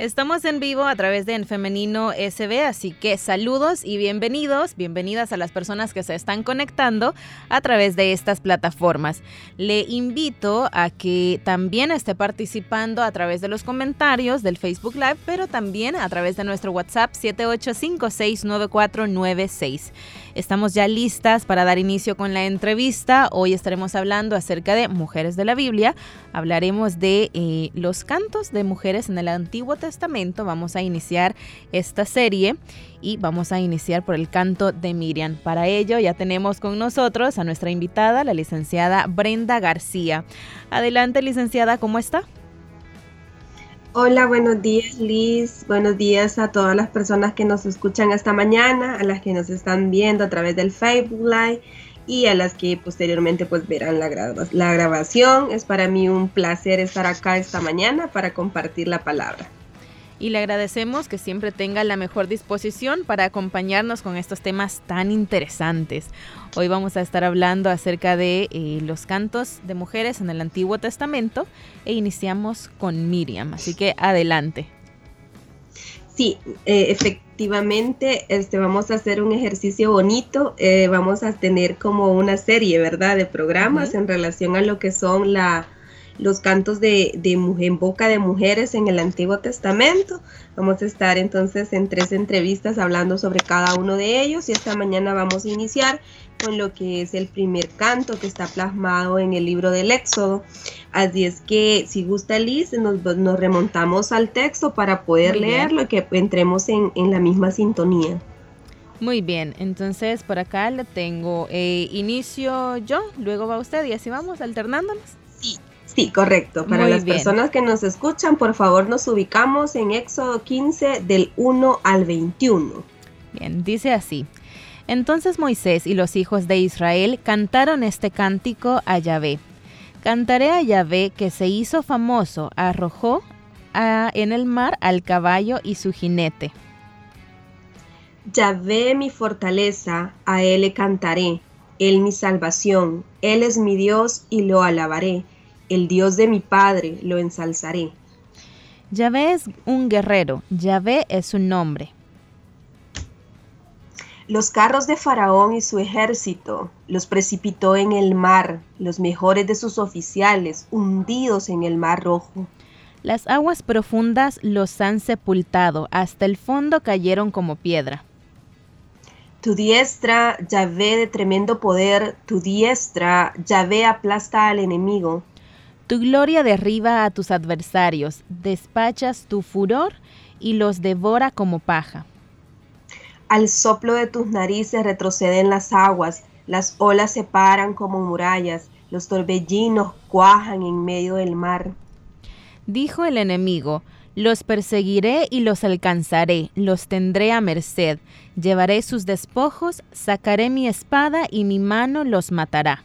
Estamos en vivo a través de En Femenino SB, así que saludos y bienvenidos, bienvenidas a las personas que se están conectando a través de estas plataformas. Le invito a que también esté participando a través de los comentarios del Facebook Live, pero también a través de nuestro WhatsApp 78569496. Estamos ya listas para dar inicio con la entrevista. Hoy estaremos hablando acerca de mujeres de la Biblia. Hablaremos de eh, los cantos de mujeres en el Antiguo Testamento. Vamos a iniciar esta serie y vamos a iniciar por el canto de Miriam. Para ello ya tenemos con nosotros a nuestra invitada, la licenciada Brenda García. Adelante, licenciada, ¿cómo está? Hola, buenos días Liz, buenos días a todas las personas que nos escuchan esta mañana, a las que nos están viendo a través del Facebook Live y a las que posteriormente pues verán la, la grabación. Es para mí un placer estar acá esta mañana para compartir la palabra y le agradecemos que siempre tenga la mejor disposición para acompañarnos con estos temas tan interesantes. Hoy vamos a estar hablando acerca de eh, los cantos de mujeres en el Antiguo Testamento e iniciamos con Miriam, así que adelante. Sí, eh, efectivamente, este, vamos a hacer un ejercicio bonito, eh, vamos a tener como una serie, ¿verdad?, de programas en relación a lo que son la los cantos de, de mujer, en boca de mujeres en el Antiguo Testamento. Vamos a estar entonces en tres entrevistas hablando sobre cada uno de ellos y esta mañana vamos a iniciar con lo que es el primer canto que está plasmado en el libro del Éxodo. Así es que si gusta Liz, nos, nos remontamos al texto para poder leerlo y que entremos en, en, la misma sintonía. Muy bien, entonces por acá le tengo eh, inicio yo, luego va usted y así vamos alternándonos. Sí, correcto. Para las personas que nos escuchan, por favor nos ubicamos en Éxodo 15 del 1 al 21. Bien, dice así. Entonces Moisés y los hijos de Israel cantaron este cántico a Yahvé. Cantaré a Yahvé que se hizo famoso, arrojó en el mar al caballo y su jinete. Yahvé mi fortaleza, a él le cantaré, él mi salvación, él es mi Dios y lo alabaré el Dios de mi Padre, lo ensalzaré. Yahvé es un guerrero, Yahvé es su nombre. Los carros de Faraón y su ejército los precipitó en el mar, los mejores de sus oficiales, hundidos en el mar rojo. Las aguas profundas los han sepultado, hasta el fondo cayeron como piedra. Tu diestra, Yahvé de tremendo poder, tu diestra, Yahvé aplasta al enemigo. Tu gloria derriba a tus adversarios, despachas tu furor y los devora como paja. Al soplo de tus narices retroceden las aguas, las olas se paran como murallas, los torbellinos cuajan en medio del mar. Dijo el enemigo, los perseguiré y los alcanzaré, los tendré a merced, llevaré sus despojos, sacaré mi espada y mi mano los matará.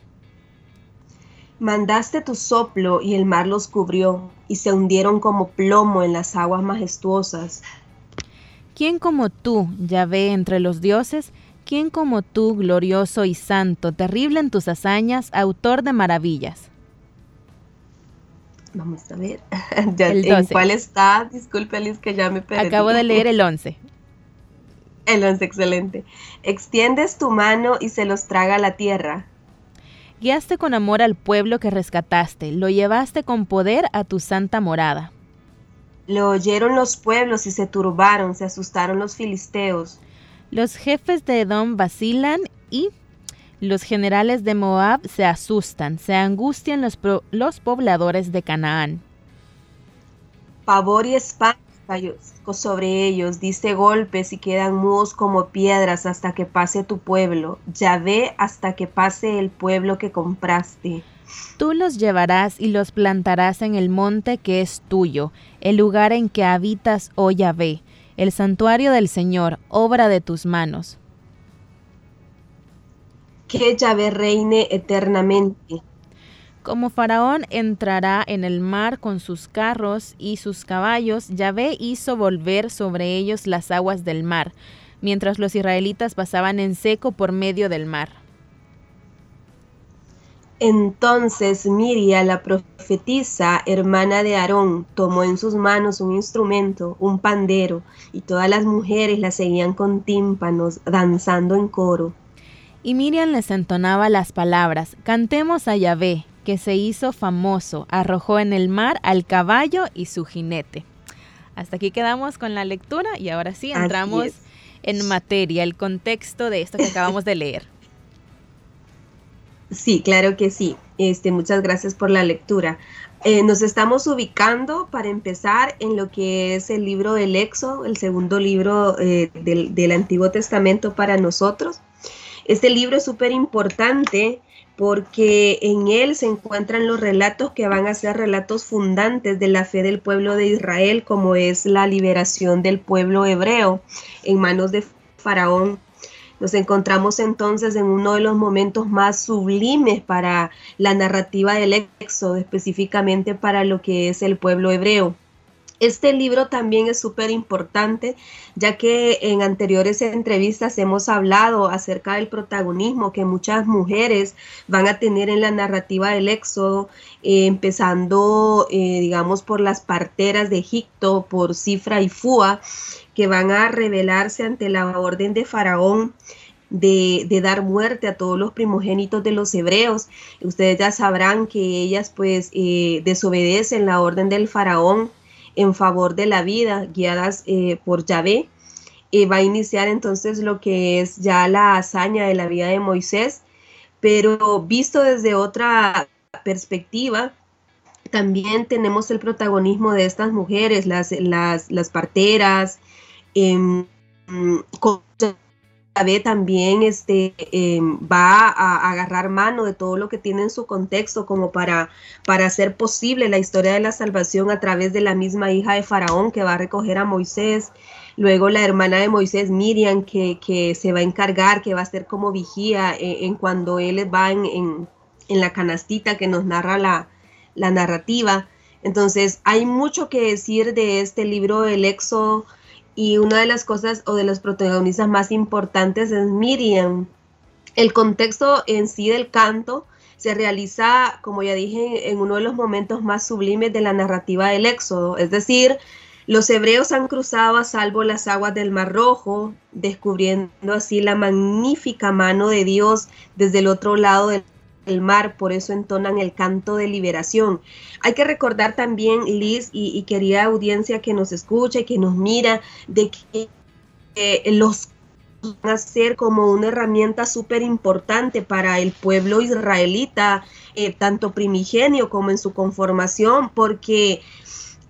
Mandaste tu soplo y el mar los cubrió, y se hundieron como plomo en las aguas majestuosas. ¿Quién como tú, Yahvé, entre los dioses? ¿Quién como tú, glorioso y santo, terrible en tus hazañas, autor de maravillas? Vamos a ver. ¿En cuál está? Disculpe, Alice, que ya me perdí. Acabo de leer el 11. El 11, excelente. Extiendes tu mano y se los traga la tierra. Guiaste con amor al pueblo que rescataste, lo llevaste con poder a tu santa morada. Lo oyeron los pueblos y se turbaron, se asustaron los filisteos. Los jefes de Edom vacilan y los generales de Moab se asustan, se angustian los, los pobladores de Canaán. Pavor y espanto sobre ellos, diste golpes y quedan mudos como piedras hasta que pase tu pueblo. Ya ve hasta que pase el pueblo que compraste. Tú los llevarás y los plantarás en el monte que es tuyo, el lugar en que habitas, oh Yahvé, el santuario del Señor, obra de tus manos. Que Yahvé reine eternamente. Como Faraón entrará en el mar con sus carros y sus caballos, Yahvé hizo volver sobre ellos las aguas del mar, mientras los israelitas pasaban en seco por medio del mar. Entonces Miriam, la profetisa, hermana de Aarón, tomó en sus manos un instrumento, un pandero, y todas las mujeres la seguían con tímpanos, danzando en coro. Y Miriam les entonaba las palabras, Cantemos a Yahvé, que se hizo famoso, arrojó en el mar al caballo y su jinete. Hasta aquí quedamos con la lectura y ahora sí entramos en materia, el contexto de esto que acabamos de leer. Sí, claro que sí. Este, muchas gracias por la lectura. Eh, nos estamos ubicando para empezar en lo que es el libro del Éxodo, el segundo libro eh, del, del Antiguo Testamento para nosotros. Este libro es súper importante porque en él se encuentran los relatos que van a ser relatos fundantes de la fe del pueblo de Israel, como es la liberación del pueblo hebreo en manos de Faraón. Nos encontramos entonces en uno de los momentos más sublimes para la narrativa del Éxodo, específicamente para lo que es el pueblo hebreo. Este libro también es súper importante, ya que en anteriores entrevistas hemos hablado acerca del protagonismo que muchas mujeres van a tener en la narrativa del Éxodo, eh, empezando, eh, digamos, por las parteras de Egipto, por Cifra y Fua, que van a rebelarse ante la orden de Faraón. De, dar muerte a todos los primogénitos de los hebreos. Ustedes ya sabrán que ellas pues eh, desobedecen la orden del faraón en favor de la vida, guiadas eh, por Yahvé. y va a iniciar entonces lo que es ya la hazaña de la vida de Moisés, pero visto desde otra perspectiva, también tenemos el protagonismo de estas mujeres, las, las, las parteras, eh, también este, em, va a, agarrar mano de todo lo que tiene en su contexto como para, para hacer posible la historia de la salvación a través de la misma hija de Faraón que va a recoger a Moisés. Luego la hermana de Moisés, Miriam, que, que se va a encargar, que va a ser como vigía eh, en, cuando él va en, en, en, la canastita que nos narra la, la narrativa. Entonces hay mucho que decir de este libro del Éxodo y una de las cosas o de los protagonistas más importantes es Miriam. El contexto en sí del canto se realiza, como ya dije, en uno de los momentos más sublimes de la narrativa del Éxodo, es decir, los hebreos han cruzado a salvo las aguas del Mar Rojo, descubriendo así la magnífica mano de Dios desde el otro lado del el mar, por eso entonan el canto de liberación. Hay que recordar también, Liz y, querida audiencia que nos escucha y que nos mira, de que eh, los van a ser como una herramienta súper importante para el pueblo israelita, eh, tanto primigenio como en su conformación, porque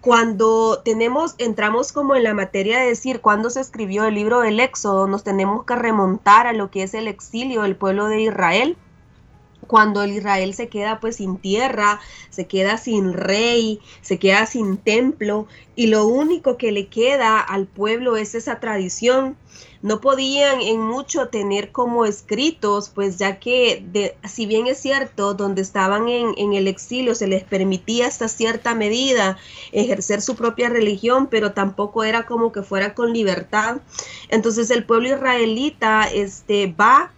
cuando tenemos, entramos como en la materia de decir cuándo se escribió el libro del Éxodo, nos tenemos que remontar a lo que es el exilio del pueblo de Israel cuando el Israel se queda pues sin tierra, se queda sin rey, se queda sin templo y lo único que le queda al pueblo es esa tradición. No podían en mucho tener como escritos, pues ya que de, si bien es cierto, donde estaban en, el exilio se les permitía hasta cierta medida ejercer su propia religión, pero tampoco era como que fuera con libertad. Entonces el pueblo israelita este, va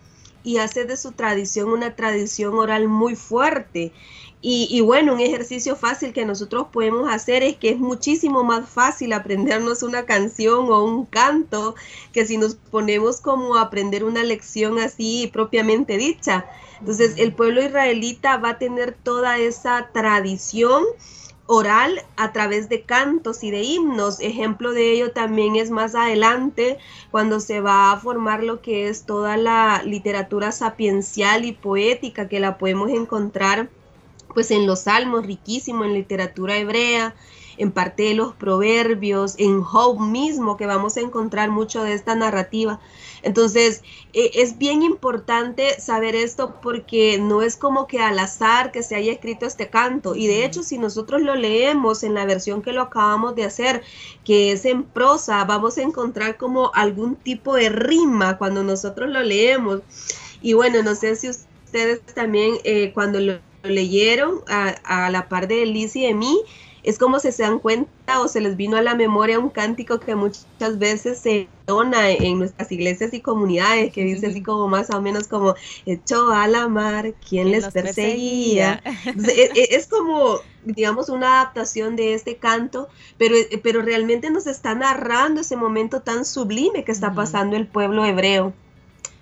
y hace de su tradición una tradición oral muy fuerte. Y, bueno, un ejercicio fácil que nosotros podemos hacer es que es muchísimo más fácil aprendernos una canción o un canto que si nos ponemos como a aprender una lección así propiamente dicha. Entonces el pueblo israelita va a tener toda esa tradición oral a través de cantos y de himnos. Ejemplo de ello también es más adelante cuando se va a formar lo que es toda la literatura sapiencial y poética que la podemos encontrar pues en los salmos, riquísimo en literatura hebrea, en parte de los proverbios, en Job mismo, que vamos a encontrar mucho de esta narrativa. Entonces, e, es bien importante saber esto porque no es como que al azar que se haya escrito este canto. Y de hecho, si nosotros lo leemos en la versión que lo acabamos de hacer, que es en prosa, vamos a encontrar como algún tipo de rima cuando nosotros lo leemos. Y bueno, no sé si ustedes también eh, cuando lo leyeron a, la par de Elise y de mí, es como si se dan cuenta o se les vino a la memoria un cántico que muchas veces se dona en nuestras iglesias y comunidades, que dice así como más o menos como, echó a la mar, ¿quién les perseguía? E, e, es, como, digamos, una adaptación de este canto, pero, pero realmente nos está narrando ese momento tan sublime que está pasando el pueblo hebreo.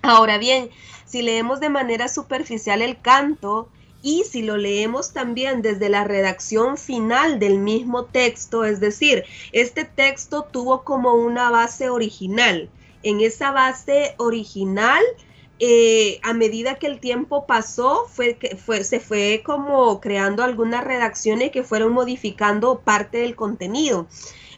Ahora bien, si leemos de manera superficial el canto, y si lo leemos también desde la redacción final del mismo texto, es decir, este texto tuvo como una base original. En esa base original, eh, a medida que el tiempo pasó, fue, fue, se fue como creando algunas redacciones que fueron modificando parte del contenido.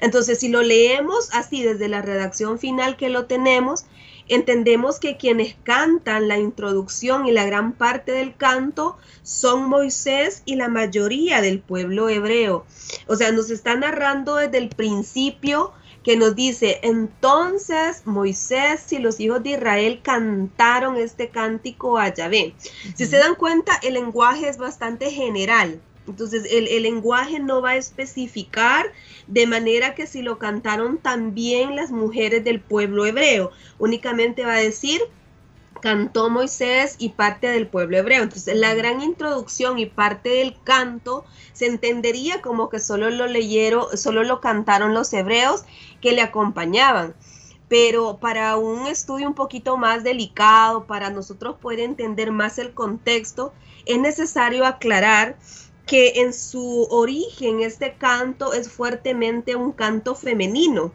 Entonces, si lo leemos así desde la redacción final que lo tenemos, Entendemos que quienes cantan la introducción y la gran parte del canto son Moisés y la mayoría del pueblo hebreo. O sea, nos está narrando desde el principio que nos dice, entonces Moisés y los hijos de Israel cantaron este cántico a Yahvé. Si se dan cuenta, el lenguaje es bastante general. Entonces, el, lenguaje no va a especificar de manera que si lo cantaron también las mujeres del pueblo hebreo, únicamente va a decir cantó Moisés y parte del pueblo hebreo. Entonces, la gran introducción y parte del canto se entendería como que solo lo leyeron, solo lo cantaron los hebreos que le acompañaban. Pero para un estudio un poquito más delicado, para nosotros poder entender más el contexto, es necesario aclarar que en su origen este canto es fuertemente un canto femenino,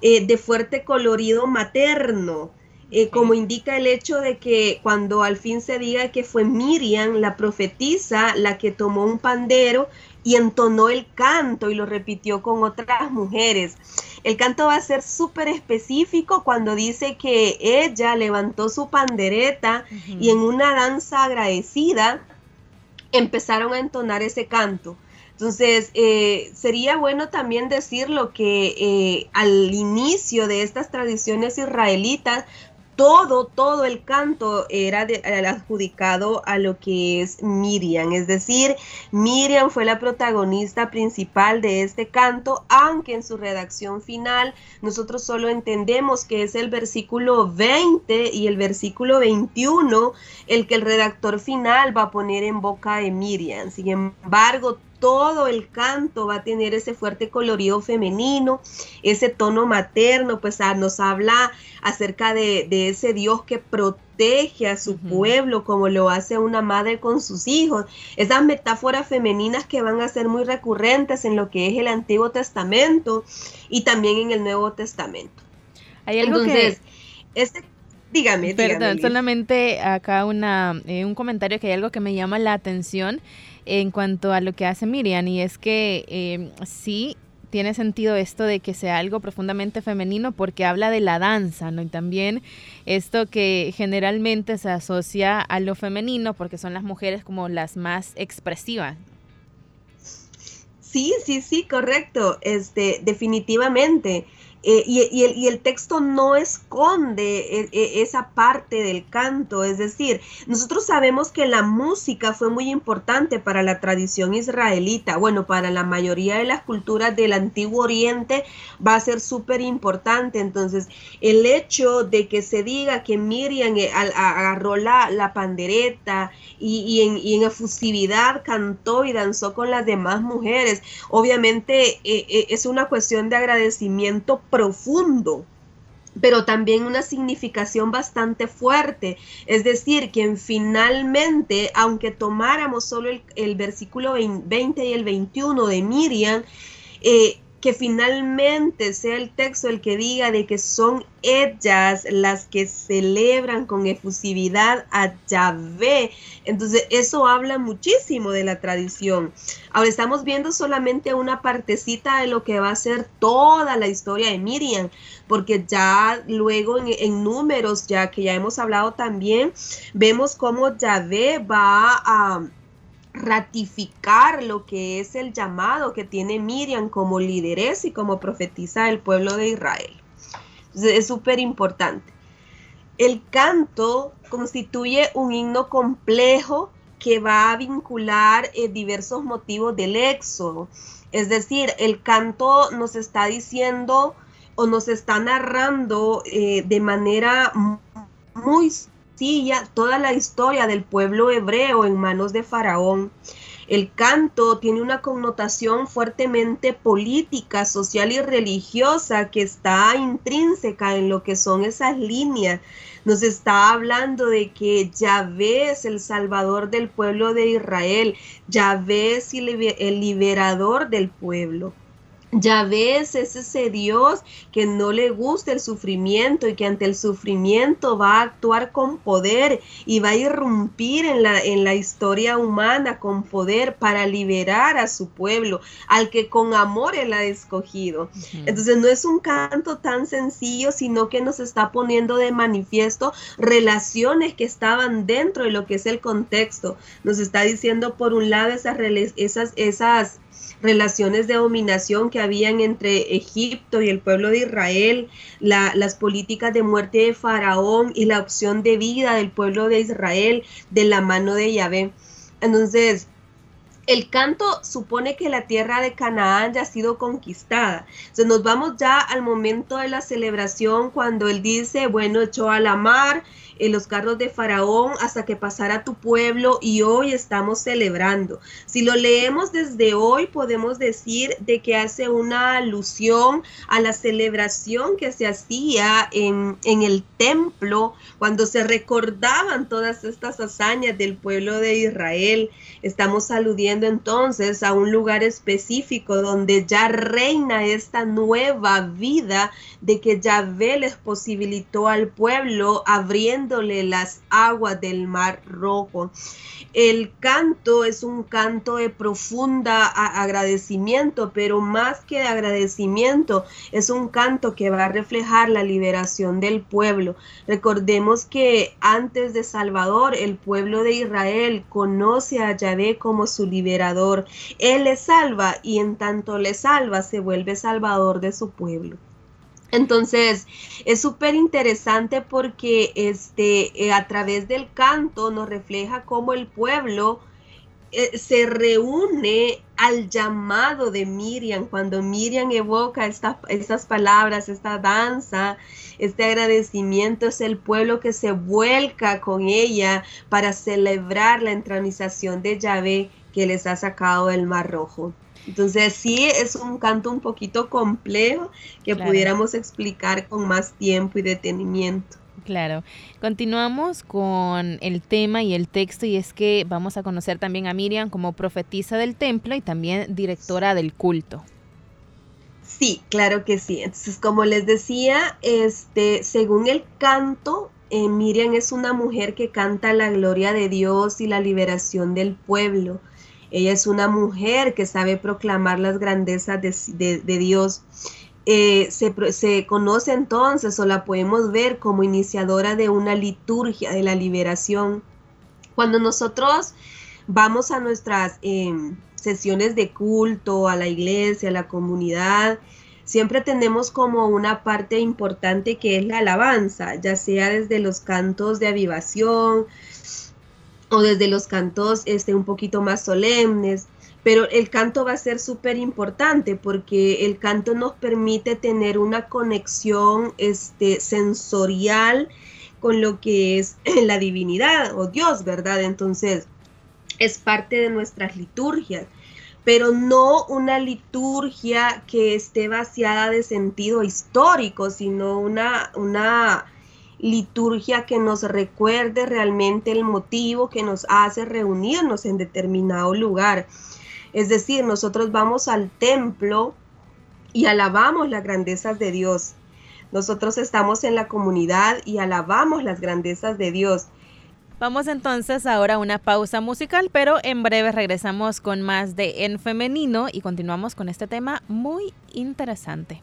eh, de fuerte colorido materno, eh, como indica el hecho de que cuando al fin se diga que fue Miriam, la profetisa, la que tomó un pandero y entonó el canto y lo repitió con otras mujeres. El canto va a ser súper específico cuando dice que ella levantó su pandereta y en una danza agradecida empezaron a entonar ese canto. Entonces, eh, sería bueno también decirlo que eh, al inicio de estas tradiciones israelitas todo, todo el canto era adjudicado a lo que es Miriam. Es decir, Miriam fue la protagonista principal de este canto, aunque en su redacción final nosotros solo entendemos que es el versículo 20 y el versículo 21 el que el redactor final va a poner en boca de Miriam. Sin embargo, todo el canto va a tener ese fuerte colorido femenino, ese tono materno, pues ah, nos habla acerca de, ese Dios que protege a su pueblo como lo hace una madre con sus hijos. Esas metáforas femeninas que van a ser muy recurrentes en lo que es el Antiguo Testamento y también en el Nuevo Testamento. Hay algo Entonces, este Dígame, Perdón, solamente acá una, eh, un comentario que hay algo que me llama la atención en cuanto a lo que hace Miriam y es que eh, sí tiene sentido esto de que sea algo profundamente femenino porque habla de la danza, ¿no? Y también esto que generalmente se asocia a lo femenino porque son las mujeres como las más expresivas. Sí, sí, sí, correcto. Este, definitivamente. Eh, y, el, texto no esconde e, e, esa parte del canto, es decir, nosotros sabemos que la música fue muy importante para la tradición israelita, bueno, para la mayoría de las culturas del antiguo oriente va a ser súper importante, entonces el hecho de que se diga que Miriam eh, agarró la, pandereta y, en, y, efusividad cantó y danzó con las demás mujeres, obviamente eh, es una cuestión de agradecimiento profundo pero también una significación bastante fuerte. Es decir, que finalmente, aunque tomáramos solo el, versículo 20 y el 21 de Miriam, eh, que finalmente sea el texto el que diga de que son ellas las que celebran con efusividad a Yahvé. Entonces eso habla muchísimo de la tradición. Ahora estamos viendo solamente una partecita de lo que va a ser toda la historia de Miriam, porque ya luego en, números, ya que ya hemos hablado también, vemos cómo Yahvé va a ratificar lo que es el llamado que tiene Miriam como lideresa y como profetisa del pueblo de Israel. es súper importante. El canto constituye un himno complejo que va a vincular eh, diversos motivos del éxodo. Es decir, el canto nos está diciendo o nos está narrando eh, de manera muy toda la historia del pueblo hebreo en manos de Faraón. El canto tiene una connotación fuertemente política, social y religiosa que está intrínseca en lo que son esas líneas. Nos está hablando de que Yahvé es el salvador del pueblo de Israel, Yahvé es el liberador del pueblo. Ya ves, es ese Dios que no le gusta el sufrimiento y que ante el sufrimiento va a actuar con poder y va a irrumpir en la, en la historia humana con poder para liberar a su pueblo, al que con amor él ha escogido. Entonces no es un canto tan sencillo, sino que nos está poniendo de manifiesto relaciones que estaban dentro de lo que es el contexto. Nos está diciendo por un lado esas, esas, esas relaciones de dominación que habían entre Egipto y el pueblo de Israel, las políticas de muerte de Faraón y la opción de vida del pueblo de Israel de la mano de Yahvé. Entonces, el canto supone que la tierra de Canaán ya ha sido conquistada. Entonces nos vamos ya al momento de la celebración cuando él dice, bueno, echó a la mar en los carros de Faraón hasta que pasara tu pueblo y hoy estamos celebrando. Si lo leemos desde hoy, podemos decir de que hace una alusión a la celebración que se hacía en el templo cuando se recordaban todas estas hazañas del pueblo de Israel. Estamos aludiendo entonces a un lugar específico donde ya reina esta nueva vida de que Yahvé les posibilitó al pueblo abriendo las aguas del mar rojo. El canto es un canto de profunda agradecimiento, pero más que de agradecimiento, es un canto que va a reflejar la liberación del pueblo. Recordemos que antes de Salvador, el pueblo de Israel conoce a Yahvé como su Él le salva y en tanto le salva, se vuelve salvador de su pueblo. Entonces, es súper interesante porque este, eh, a través del canto nos refleja cómo el pueblo eh, se reúne al llamado de Miriam, cuando Miriam evoca estas palabras, esta danza, este agradecimiento, es el pueblo que se vuelca con ella para celebrar la entronización de Yahvé que les ha sacado del Mar Rojo. Entonces sí es un canto un poquito complejo que pudiéramos explicar con más tiempo y detenimiento. Claro. Continuamos con el tema y el texto y es que vamos a conocer también a Miriam como profetisa del templo y también directora del culto. Sí, claro que sí. Entonces, como les decía, este, según el canto, eh, Miriam es una mujer que canta la gloria de Dios y la liberación del pueblo. Ella es una mujer que sabe proclamar las grandezas de, Dios. Eh, se, conoce entonces o la podemos ver como iniciadora de una liturgia de la liberación. Cuando nosotros vamos a nuestras em, sesiones de culto, a la iglesia, a la comunidad, siempre tenemos como una parte importante que es la alabanza, ya sea desde los cantos de avivación, o desde los cantos este, un poquito más solemnes, pero el canto va a ser súper importante porque el canto nos permite tener una conexión este, sensorial con lo que es la divinidad o Dios, ¿verdad? Entonces, es parte de nuestras liturgias, pero no una liturgia que esté vaciada de sentido histórico, sino una, una liturgia que nos recuerde realmente el motivo que nos hace reunirnos en determinado lugar. Es decir, nosotros vamos al templo y alabamos las grandezas de Dios. Nosotros estamos en la comunidad y alabamos las grandezas de Dios. Vamos entonces ahora a una pausa musical, pero en breve regresamos con más de En Femenino y continuamos con este tema muy interesante.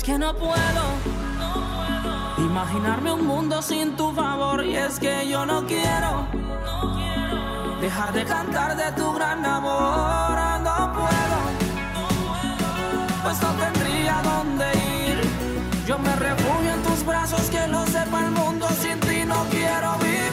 que no puedo imaginarme un mundo sin tu favor y es que yo no quiero dejar de cantar de tu gran amor. No puedo, pues no tendría dónde ir. Yo me refugio en tus brazos, que lo sepa el mundo. Sin ti no quiero vivir.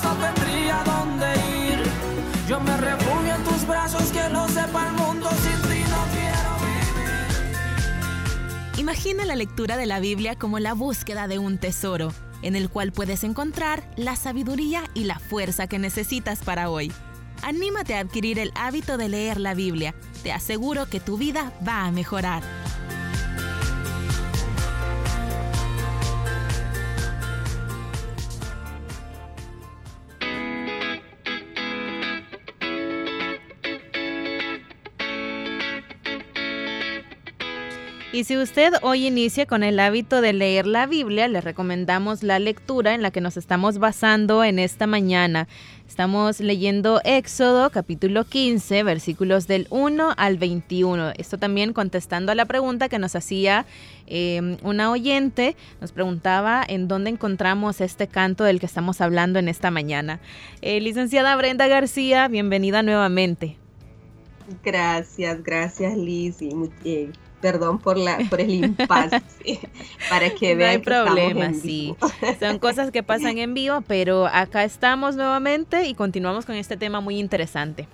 tendría dónde ir. Yo me refugio en tus brazos, que lo sepa el mundo, sin ti no quiero vivir. Imagina la lectura de la Biblia como la búsqueda de un tesoro, en el cual puedes encontrar la sabiduría y la fuerza que necesitas para hoy. Anímate a adquirir el hábito de leer la Biblia. Te aseguro que tu vida va a mejorar. Y si usted hoy inicia con el hábito de leer la Biblia, le recomendamos la lectura en la que nos estamos basando en esta mañana. Estamos leyendo Éxodo capítulo 15, versículos del 1 al 21. Esto también contestando a la pregunta que nos hacía em, una oyente, nos preguntaba en dónde encontramos este canto del que estamos hablando en esta mañana. Eh, licenciada Brenda García, bienvenida nuevamente. Gracias, gracias Liz y eh, perdón por la por el impasse para que vean no hay problema sí. Son cosas que pasan en vivo pero acá estamos nuevamente y continuamos con este tema muy interesante.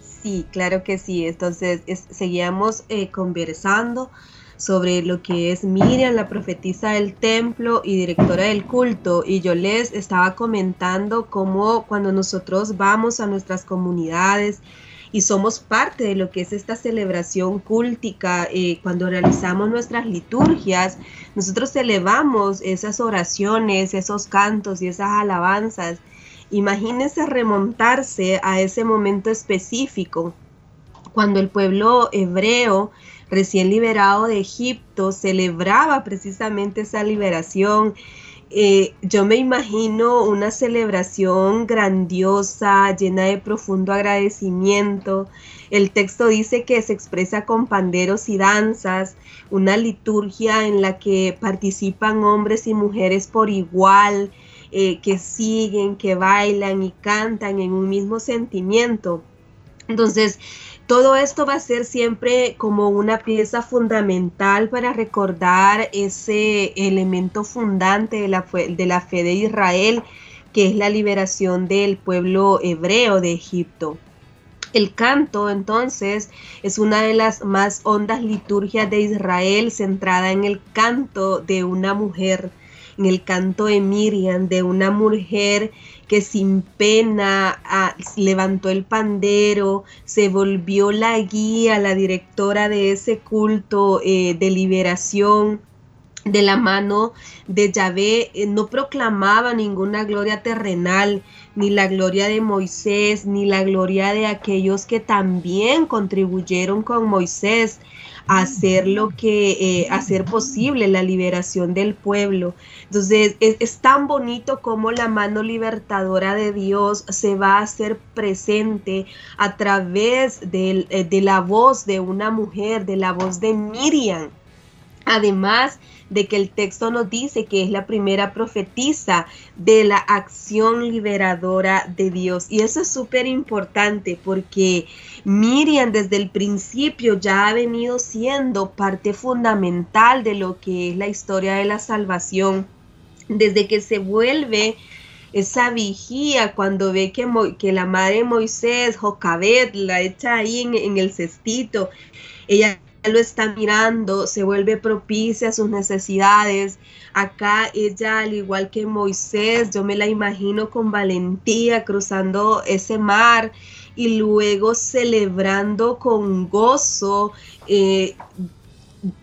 Sí claro que sí. Entonces seguíamos eh, conversando sobre lo que es Miriam, la profetisa del templo y directora del culto. Y yo les estaba comentando cómo cuando nosotros vamos a nuestras comunidades, y somos parte de lo que es esta celebración cúltica. Eh, cuando realizamos nuestras liturgias, nosotros elevamos esas oraciones, esos cantos y esas alabanzas. Imagínense remontarse a ese momento específico, cuando el pueblo hebreo recién liberado de Egipto celebraba precisamente esa liberación eh, yo me imagino una celebración grandiosa, llena de profundo agradecimiento. El texto dice que se expresa con panderos y danzas, una liturgia en la que participan hombres y mujeres por igual, eh, que siguen, que bailan y cantan en un mismo sentimiento. Entonces, todo esto va a ser siempre como una pieza fundamental para recordar ese elemento fundante de la, de la fe de Israel, que es la liberación del pueblo hebreo de Egipto. El canto, entonces, es una de las más hondas liturgias de Israel, centrada en el canto de una mujer, en el canto de Miriam, de una mujer que sin pena ah, levantó el pandero, se volvió la guía, la directora de ese culto eh, de liberación de la mano de Yahvé, eh, no proclamaba ninguna gloria terrenal, ni la gloria de Moisés, ni la gloria de aquellos que también contribuyeron con Moisés hacer lo que, eh, hacer posible la liberación del pueblo. Entonces, es, tan bonito como la mano libertadora de Dios se va a hacer presente a través eh, de la voz de una mujer, de la voz de Miriam. Además de que el texto nos dice que es la primera profetisa de la acción liberadora de Dios. Y eso es súper importante porque Miriam desde el principio ya ha venido siendo parte fundamental de lo que es la historia de la salvación. Desde que se vuelve esa vigía cuando ve que, que la madre de Moisés, Jocabet, la echa ahí en, en el cestito, ella lo está mirando, se vuelve propicia a sus necesidades. Acá ella, al igual que Moisés, yo me la imagino con valentía cruzando ese mar y luego celebrando con gozo, eh,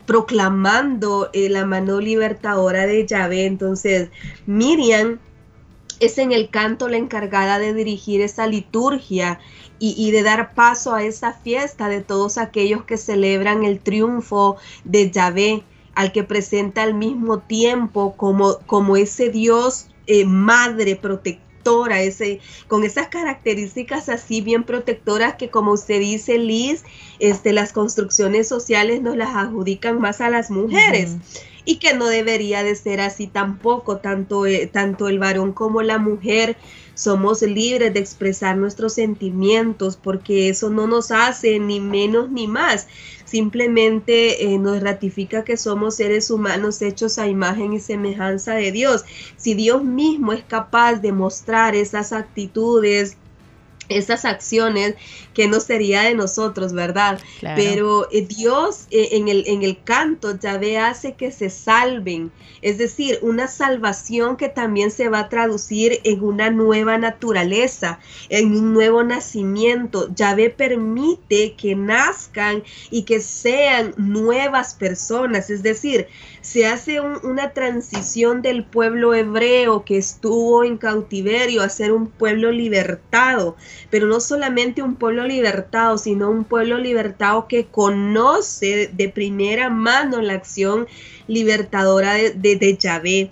proclamando eh, la mano libertadora de Yahvé. Entonces, Miriam es en el canto la encargada de dirigir esa liturgia y, de dar paso a esa fiesta de todos aquellos que celebran el triunfo de Yahvé, al que presenta al mismo tiempo como, como ese Dios eh, madre protectora, ese, con esas características así bien protectoras que como usted dice, Liz, este, las construcciones sociales nos las adjudican más a las mujeres. Y que no debería de ser así tampoco, tanto, eh, tanto el varón como la mujer somos libres de expresar nuestros sentimientos porque eso no nos hace ni menos ni más. Simplemente eh, nos ratifica que somos seres humanos hechos a imagen y semejanza de Dios. Si Dios mismo es capaz de mostrar esas actitudes, esas acciones que no sería de nosotros, ¿verdad? Pero eh, Dios eh, en, el, en el canto Yahvé hace que se salven, es decir, una salvación que también se va a traducir en una nueva naturaleza, en un nuevo nacimiento. Yahvé permite que nazcan y que sean nuevas personas, es decir, se hace una transición del pueblo hebreo que estuvo en cautiverio a ser un pueblo libertado, pero no solamente un pueblo libertado, sino un pueblo libertado que conoce de primera mano la acción libertadora de, de, Yahvé.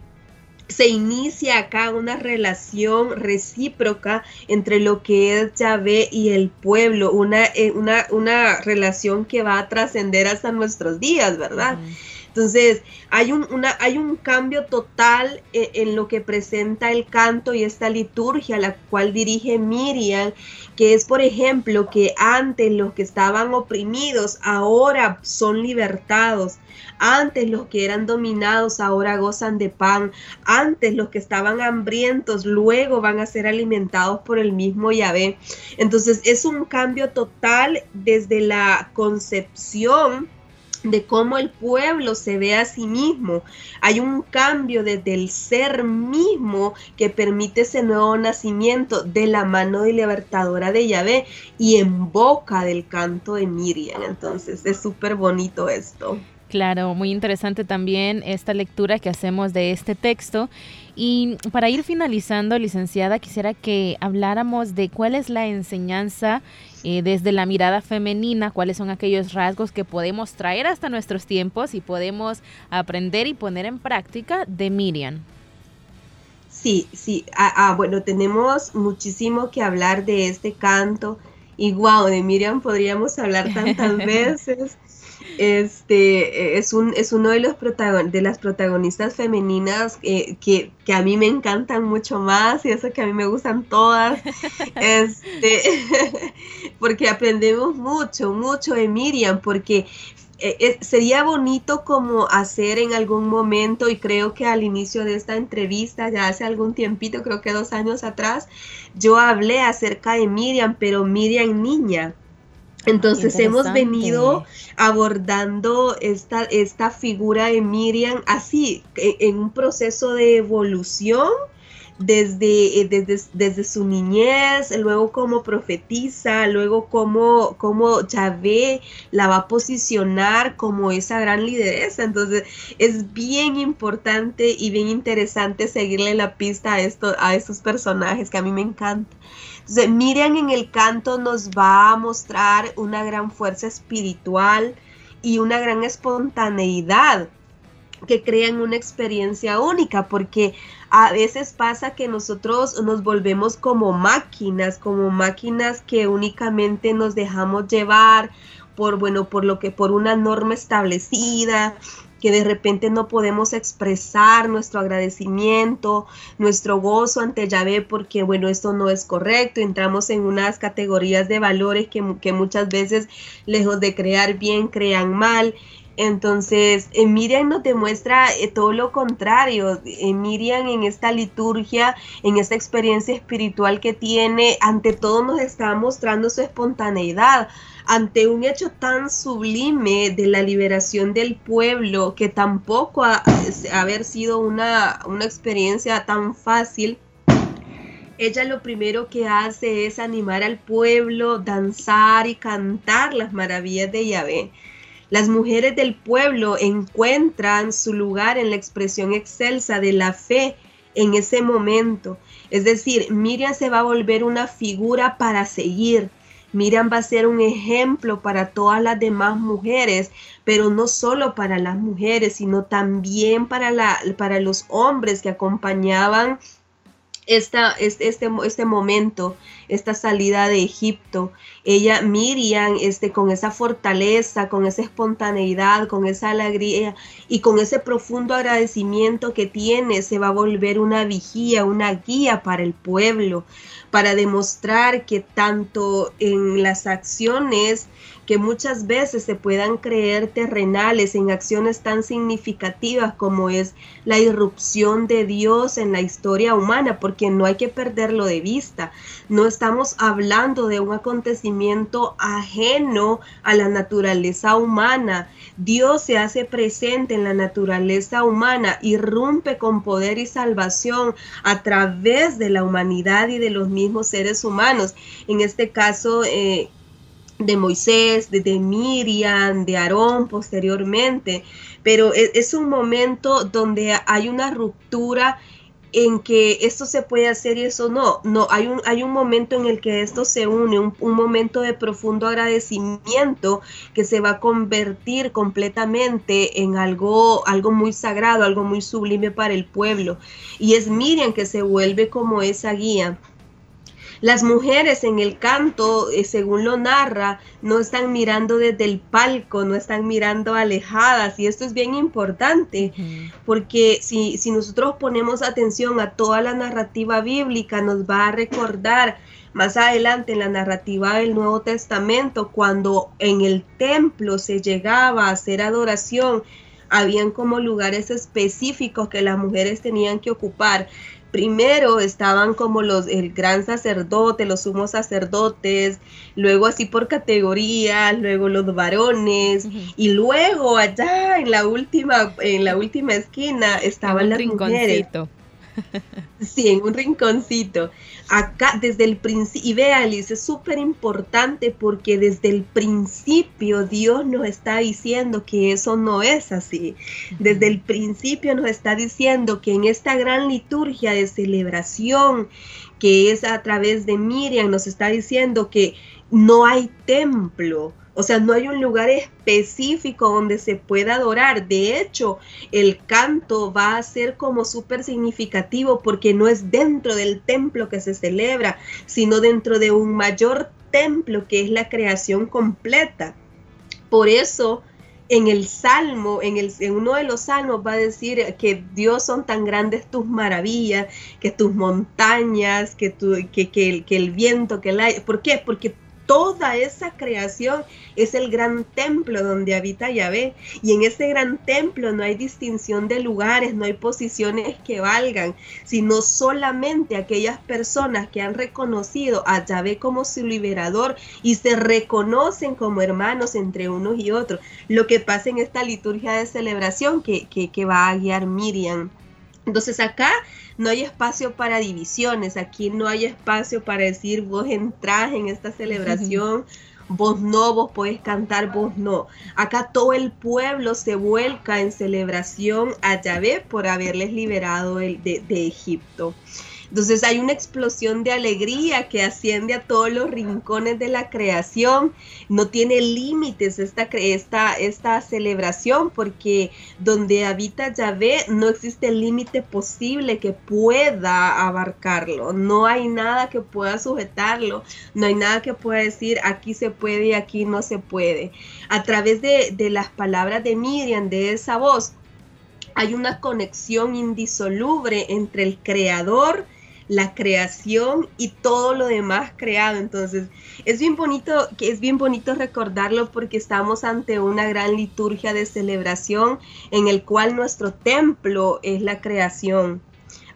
Se inicia acá una relación recíproca entre lo que es Yahvé y el pueblo, una, eh, una, una relación que va a trascender hasta nuestros días, ¿verdad? Entonces, hay un, hay un cambio total en, en, lo que presenta el canto y esta liturgia, la cual dirige Miriam, que es, por ejemplo, que antes los que estaban oprimidos ahora son libertados. Antes los que eran dominados ahora gozan de pan. Antes los que estaban hambrientos luego van a ser alimentados por el mismo Yahvé. Entonces es un cambio total desde la concepción de cómo el pueblo se ve a sí mismo. Hay un cambio desde el ser mismo que permite ese nuevo nacimiento de la mano de libertadora de Yahvé y en boca del canto de Miriam. Entonces es súper bonito esto. Claro, muy interesante también esta lectura que hacemos de este texto. Y para ir finalizando, licenciada, quisiera que habláramos de cuál es la enseñanza eh, desde la mirada femenina, cuáles son aquellos rasgos que podemos traer hasta nuestros tiempos y podemos aprender y poner en práctica de Miriam. Sí, sí. Ah, ah, bueno, tenemos muchísimo que hablar de este canto. Y wow, de Miriam podríamos hablar tantas veces. Este es, un, es uno de, los de las protagonistas femeninas eh, que, que, a mí me encantan mucho más y eso que a mí me gustan todas. Este, porque aprendemos mucho, mucho de Miriam, porque eh, eh, sería bonito como hacer en algún momento, y creo que al inicio de esta entrevista, ya hace algún tiempito, creo que dos años atrás, yo hablé acerca de Miriam, pero Miriam niña. Entonces hemos venido abordando esta, esta figura de Miriam así, e, en un proceso de evolución desde, eh, desde, desde, su niñez, luego como profetiza, luego como, como Yahvé la va a posicionar como esa gran lideresa. Entonces es bien importante y bien interesante seguirle la pista a, esto, a estos personajes que a mí me encantan. Entonces Miriam en el canto nos va a mostrar una gran fuerza espiritual y una gran espontaneidad que crean una experiencia única, porque a veces pasa que nosotros nos volvemos como máquinas, como máquinas que únicamente nos dejamos llevar por bueno, por lo que por una norma establecida, que de repente no podemos expresar nuestro agradecimiento, nuestro gozo ante Yahvé porque, bueno, esto no es correcto, entramos en unas categorías de valores que, que muchas veces, lejos de crear bien, crean mal. Entonces, en Miriam nos demuestra eh, todo lo contrario. En Miriam, en esta liturgia, en esta experiencia espiritual que tiene, ante todo nos está mostrando su espontaneidad. Ante un hecho tan sublime de la liberación del pueblo, que tampoco ha, haber sido una, una experiencia tan fácil, ella lo primero que hace es animar al pueblo, danzar y cantar las maravillas de Yahvé. Las mujeres del pueblo encuentran su lugar en la expresión excelsa de la fe en ese momento. Es decir, Miriam se va a volver una figura para seguir. Miriam va a ser un ejemplo para todas las demás mujeres, pero no solo para las mujeres, sino también para, la, para los hombres que acompañaban esta, este, este momento, esta salida de Egipto. Ella, Miriam, este, con esa fortaleza, con esa espontaneidad, con esa alegría y con ese profundo agradecimiento que tiene, se va a volver una vigía, una guía para el pueblo, para demostrar que tanto en las acciones que muchas veces se puedan creer terrenales en acciones tan significativas como es la irrupción de Dios en la historia humana, porque no hay que perderlo de vista. No estamos hablando de un acontecimiento ajeno a la naturaleza humana. Dios se hace presente en la naturaleza humana, irrumpe con poder y salvación a través de la humanidad y de los mismos seres humanos. En este caso, eh, de Moisés, de, Miriam, de Aarón posteriormente, pero es, es, un momento donde hay una ruptura en que esto se puede hacer y eso no, no, hay un, hay un momento en el que esto se une, un, un momento de profundo agradecimiento que se va a convertir completamente en algo, algo muy sagrado, algo muy sublime para el pueblo. Y es Miriam que se vuelve como esa guía. Las mujeres en el canto, eh, según lo narra, no están mirando desde el palco, no están mirando alejadas y esto es bien importante porque si, si nosotros ponemos atención a toda la narrativa bíblica nos va a recordar más adelante en la narrativa del Nuevo Testamento, cuando en el templo se llegaba a hacer adoración, habían como lugares específicos que las mujeres tenían que ocupar primero estaban como los el gran sacerdote, los sumos sacerdotes, luego así por categoría, luego los varones y luego allá en la última en la última esquina estaban las mujeres. Sí, en un rinconcito. Acá, desde el principio, y vea, Alice, es súper importante porque desde el principio Dios nos está diciendo que eso no es así. Desde el principio nos está diciendo que en esta gran liturgia de celebración que es a través de Miriam, nos está diciendo que no hay templo, O sea, no hay un lugar específico donde se pueda adorar. De hecho, el canto va a ser como súper significativo porque no es dentro del templo que se celebra, sino dentro de un mayor templo que es la creación completa. Por eso, en el salmo, en, el, en uno de los salmos va a decir que Dios son tan grandes tus maravillas, que tus montañas, que, tu, que, que, que el viento, que el aire. ¿Por qué? Porque toda esa creación es el gran templo donde habita Yahvé. Y en ese gran templo no hay distinción de lugares, no hay posiciones que valgan, sino solamente aquellas personas que han reconocido a Yahvé como su liberador y se reconocen como hermanos entre unos y otros. Lo que pasa en esta liturgia de celebración que, que, va a guiar Miriam. Entonces acá no hay espacio para divisiones, aquí no hay espacio para decir vos entrás en esta celebración, vos no, vos podés cantar, vos no. Acá todo el pueblo se vuelca en celebración a Yahvé por haberles liberado de, de Egipto. Entonces hay una explosión de alegría que asciende a todos los rincones de la creación. No tiene límites esta, esta, esta celebración porque donde habita Yahvé no existe límite posible que pueda abarcarlo. No hay nada que pueda sujetarlo. No hay nada que pueda decir aquí se puede y aquí no se puede. A través de, de las palabras de Miriam, de esa voz, hay una conexión indisoluble entre el creador la creación y todo lo demás creado. Entonces, es bien bonito, que es bien bonito recordarlo porque estamos ante una gran liturgia de celebración en el cual nuestro templo es la creación.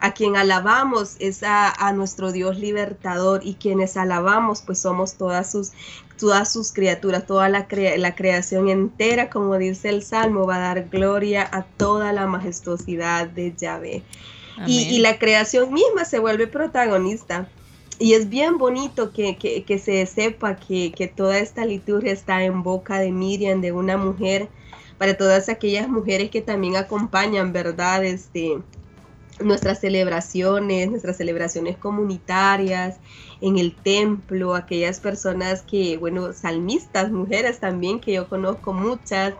A quien alabamos es a, nuestro Dios libertador y quienes alabamos pues somos todas sus, todas sus criaturas, toda la, la creación entera, como dice el Salmo, va a dar gloria a toda la majestuosidad de Yahvé. Y, la creación misma se vuelve protagonista. Y es bien bonito que, se sepa que, toda esta liturgia está en boca de Miriam, de una mujer, para todas aquellas mujeres que también acompañan, ¿verdad? Este, nuestras celebraciones, nuestras celebraciones comunitarias, en el templo, aquellas personas que, bueno, salmistas, mujeres también, que yo conozco muchas,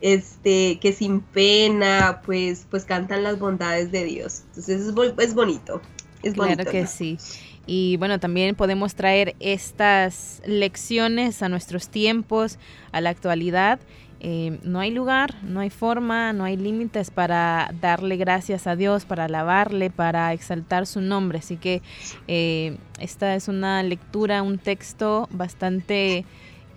este, que sin pena, pues, pues cantan las bondades de Dios. Entonces es, es bonito. Es claro que sí. Y bueno, también podemos traer estas lecciones a nuestros tiempos, a la actualidad. Eh, no hay lugar, no hay forma, no hay límites para darle gracias a Dios, para alabarle, para exaltar su nombre. Así que eh, esta es una lectura, un texto bastante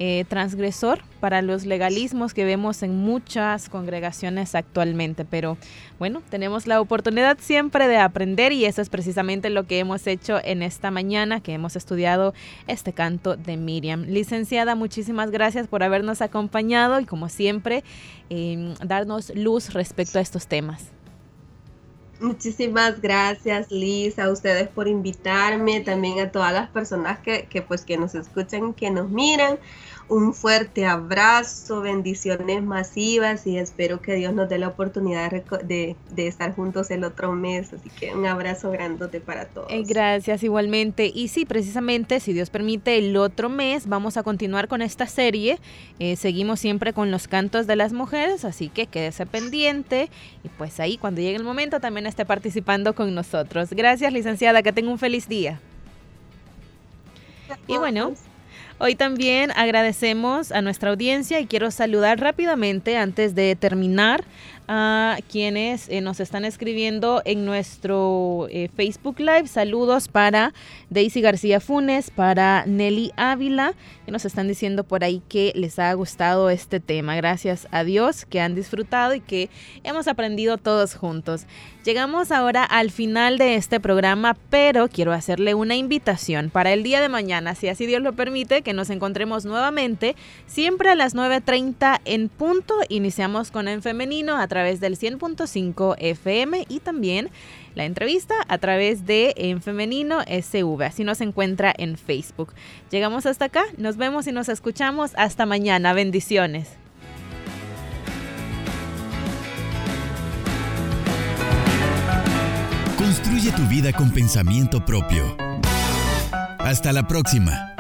eh, transgresor para los legalismos que vemos en muchas congregaciones actualmente. Pero bueno, tenemos la oportunidad siempre de aprender y eso es precisamente lo que hemos hecho en esta mañana, que hemos estudiado este canto de Miriam. Licenciada, muchísimas gracias por habernos acompañado y como siempre, eh, darnos luz respecto a estos temas. Muchísimas gracias Liz, a ustedes por invitarme, también a todas las personas que, que pues que nos escuchan, que nos miran un fuerte abrazo, bendiciones masivas y espero que Dios nos dé la oportunidad de, estar juntos el otro mes. Así que un abrazo grandote para todos. Eh, gracias igualmente. Y sí, precisamente, si Dios permite, el otro mes vamos a continuar con esta serie. Eh, seguimos siempre con los cantos de las mujeres, así que quédese pendiente y pues ahí cuando llegue el momento también esté participando con nosotros. Gracias, licenciada, que tenga un feliz día. Y bueno, Hoy también agradecemos a nuestra audiencia y quiero saludar rápidamente antes de terminar a quienes eh, nos están escribiendo en nuestro eh, Facebook Live. Saludos para Daisy García Funes, para Nelly Ávila, que nos están diciendo por ahí que les ha gustado este tema. Gracias a Dios que han disfrutado y que hemos aprendido todos juntos. Llegamos ahora al final de este programa, pero quiero hacerle una invitación para el día de mañana, si así Dios lo permite, que nos encontremos nuevamente, siempre a las 9.30 en punto. Iniciamos con En Femenino a través del 100.5 FM y también la entrevista a través de En Femenino SV. Así nos encuentra en Facebook. Llegamos hasta acá, nos vemos y nos escuchamos. Hasta mañana. Bendiciones. Construye tu vida con pensamiento propio. Hasta la próxima.